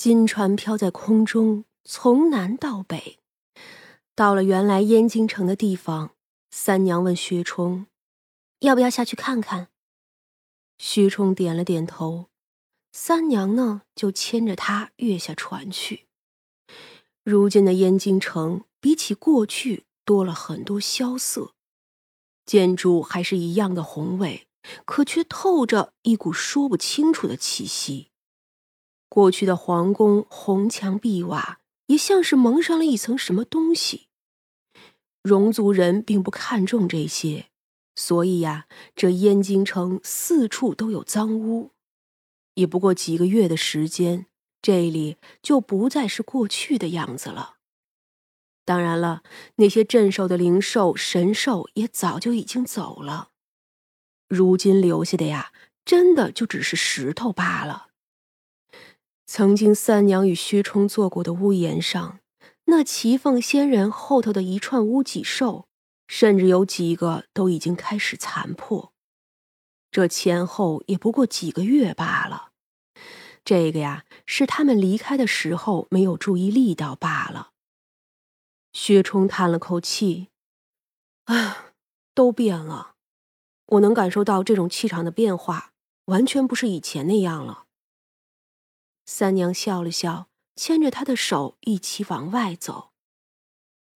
金船飘在空中，从南到北，到了原来燕京城的地方。三娘问薛冲：“要不要下去看看？”薛冲点了点头。三娘呢，就牵着他跃下船去。如今的燕京城比起过去多了很多萧瑟，建筑还是一样的宏伟，可却透着一股说不清楚的气息。过去的皇宫红墙碧瓦，也像是蒙上了一层什么东西。戎族人并不看重这些，所以呀，这燕京城四处都有脏污。也不过几个月的时间，这里就不再是过去的样子了。当然了，那些镇守的灵兽、神兽也早就已经走了，如今留下的呀，真的就只是石头罢了。曾经三娘与薛冲坐过的屋檐上，那齐凤仙人后头的一串乌脊兽，甚至有几个都已经开始残破。这前后也不过几个月罢了。这个呀，是他们离开的时候没有注意力到罢了。薛冲叹了口气：“啊，都变了，我能感受到这种气场的变化，完全不是以前那样了。”三娘笑了笑，牵着他的手一起往外走。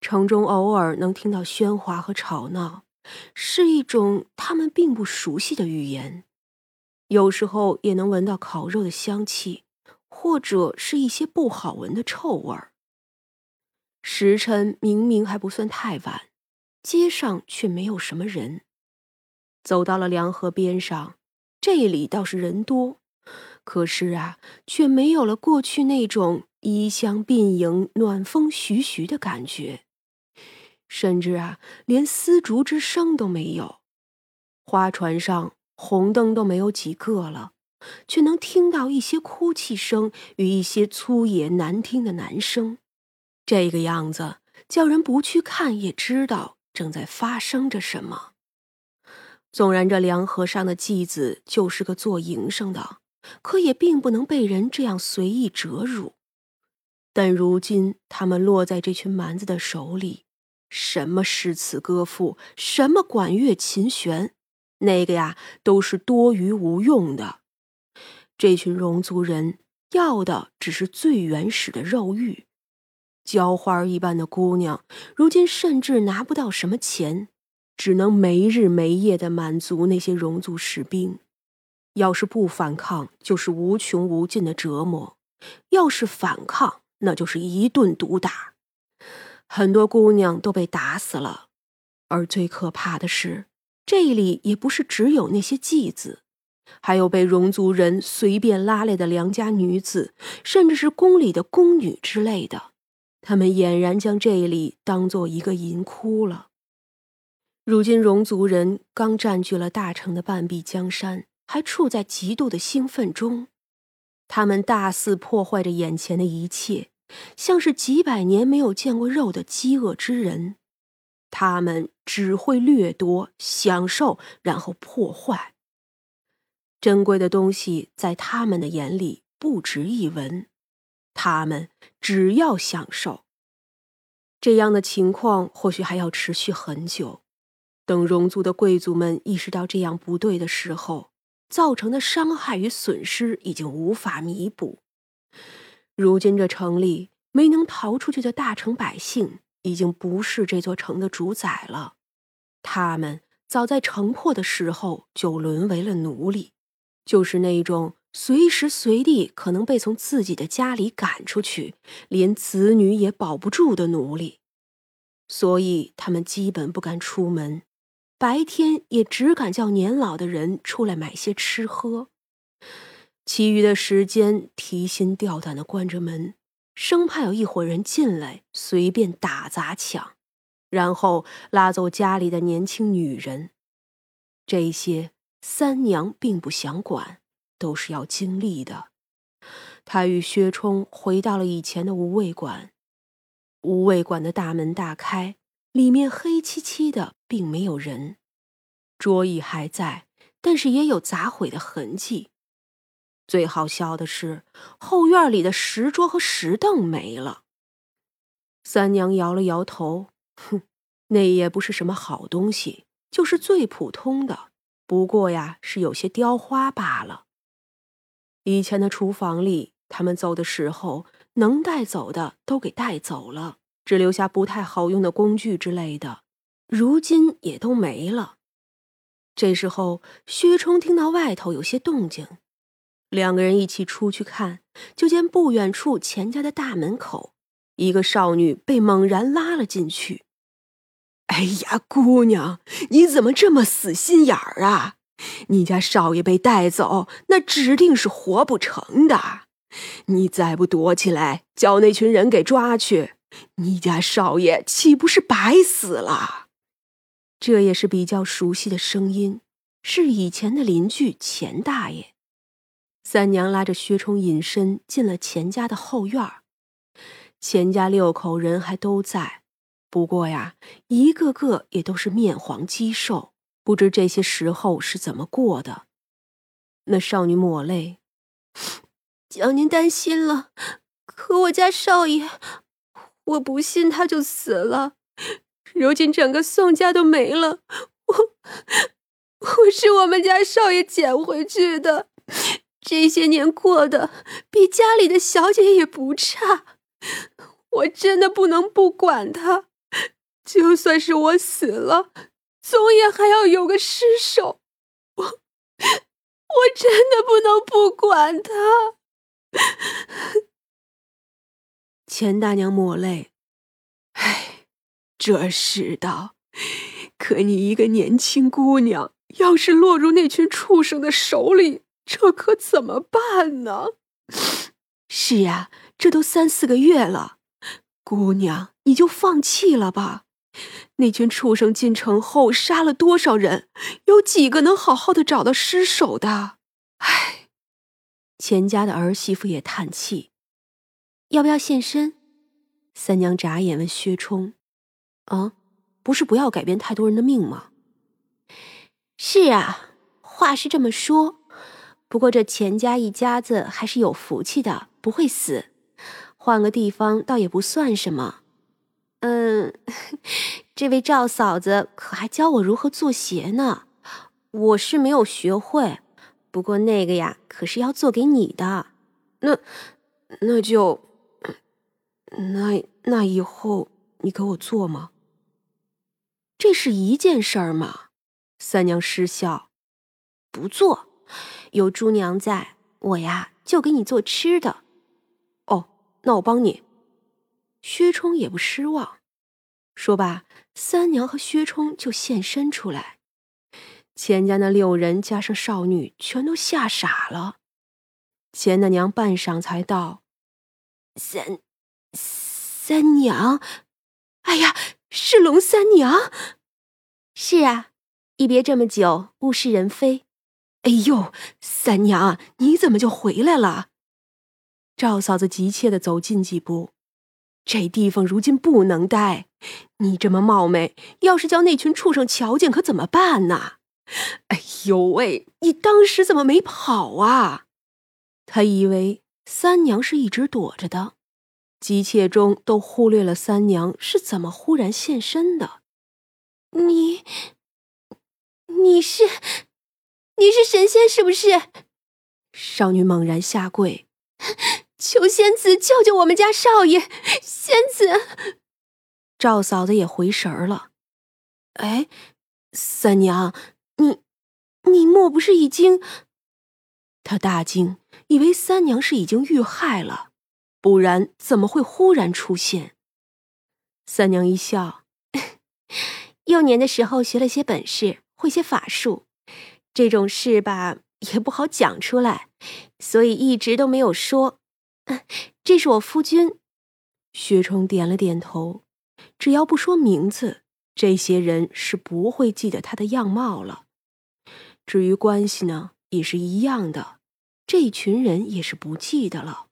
城中偶尔能听到喧哗和吵闹，是一种他们并不熟悉的语言；有时候也能闻到烤肉的香气，或者是一些不好闻的臭味儿。时辰明明还不算太晚，街上却没有什么人。走到了凉河边上，这里倒是人多。可是啊，却没有了过去那种衣香鬓影、暖风徐徐的感觉，甚至啊，连丝竹之声都没有。花船上红灯都没有几个了，却能听到一些哭泣声与一些粗野难听的男声。这个样子，叫人不去看也知道正在发生着什么。纵然这梁河上的妓子就是个做营生的。可也并不能被人这样随意折辱，但如今他们落在这群蛮子的手里，什么诗词歌赋，什么管乐琴弦，那个呀都是多余无用的。这群戎族人要的只是最原始的肉欲，浇花一般的姑娘，如今甚至拿不到什么钱，只能没日没夜的满足那些戎族士兵。要是不反抗，就是无穷无尽的折磨；要是反抗，那就是一顿毒打。很多姑娘都被打死了，而最可怕的是，这里也不是只有那些妓子，还有被戎族人随便拉来的良家女子，甚至是宫里的宫女之类的。他们俨然将这里当做一个银窟了。如今，戎族人刚占据了大城的半壁江山。还处在极度的兴奋中，他们大肆破坏着眼前的一切，像是几百年没有见过肉的饥饿之人。他们只会掠夺、享受，然后破坏。珍贵的东西在他们的眼里不值一文，他们只要享受。这样的情况或许还要持续很久。等戎族的贵族们意识到这样不对的时候。造成的伤害与损失已经无法弥补。如今这城里没能逃出去的大城百姓，已经不是这座城的主宰了。他们早在城破的时候就沦为了奴隶，就是那种随时随地可能被从自己的家里赶出去，连子女也保不住的奴隶。所以他们基本不敢出门。白天也只敢叫年老的人出来买些吃喝，其余的时间提心吊胆的关着门，生怕有一伙人进来随便打砸抢，然后拉走家里的年轻女人。这些三娘并不想管，都是要经历的。她与薛冲回到了以前的无畏馆，无畏馆的大门大开。里面黑漆漆的，并没有人，桌椅还在，但是也有砸毁的痕迹。最好笑的是，后院里的石桌和石凳没了。三娘摇了摇头，哼，那也不是什么好东西，就是最普通的，不过呀，是有些雕花罢了。以前的厨房里，他们走的时候，能带走的都给带走了，只留下不太好用的工具之类的，如今也都没了。这时候，薛冲听到外头有些动静，两个人一起出去看，就见不远处钱家的大门口。一个少女被猛然拉了进去。哎呀，姑娘，你怎么这么死心眼儿啊？你家少爷被带走，那指定是活不成的。你再不躲起来，叫那群人给抓去，你家少爷岂不是白死了？这也是比较熟悉的声音，是以前的邻居钱大爷。三娘拉着薛冲隐身进了钱家的后院儿。钱家六口人还都在，不过呀，一个个也都是面黄肌瘦，不知这些时候是怎么过的。那少女抹泪，叫您担心了。可我家少爷，我不信他就死了。如今整个宋家都没了，我我是我们家少爷捡回去的，这些年过得比家里的小姐也不差。我真的不能不管他，就算是我死了，总也还要有个尸首。我 我真的不能不管他。钱大娘抹泪，唉，这世道，可你一个年轻姑娘，要是落入那群畜生的手里，这可怎么办呢？是呀，这都三四个月了。姑娘，你就放弃了吧。那群畜生进城后杀了多少人？有几个能好好的找到尸首的？唉，钱家的儿媳妇也叹气。要不要现身？三娘眨眼问薛冲：“啊，不是不要改变太多人的命吗？”是啊，话是这么说，不过这钱家一家子还是有福气的，不会死。换个地方倒也不算什么，嗯，这位赵嫂子可还教我如何做鞋呢？我是没有学会，不过那个呀，可是要做给你的。那，那就，那那以后你给我做吗？这是一件事儿吗？三娘失笑，不做，有猪娘在，我呀就给你做吃的。哦那我帮你。薛冲也不失望，说罢，三娘和薛冲就现身出来。钱家那六人加上少女，全都吓傻了。钱大娘半晌才道：“三三娘，哎呀，是龙三娘。是啊，一别这么久，物是人非。哎呦，三娘，你怎么就回来了？”赵嫂子急切的走近几步，这地方如今不能待。你这么冒昧，要是叫那群畜生瞧见，可怎么办呢？哎呦喂，你当时怎么没跑啊？他以为三娘是一直躲着的，急切中都忽略了三娘是怎么忽然现身的。你，你是，你是神仙是不是？少女猛然下跪。求仙子救救我们家少爷！仙子，赵嫂子也回神儿了。哎，三娘，你，你莫不是已经？她大惊，以为三娘是已经遇害了，不然怎么会忽然出现？三娘一笑，幼年的时候学了些本事，会些法术，这种事吧也不好讲出来，所以一直都没有说。这是我夫君，薛冲点了点头。只要不说名字，这些人是不会记得他的样貌了。至于关系呢，也是一样的，这群人也是不记得了。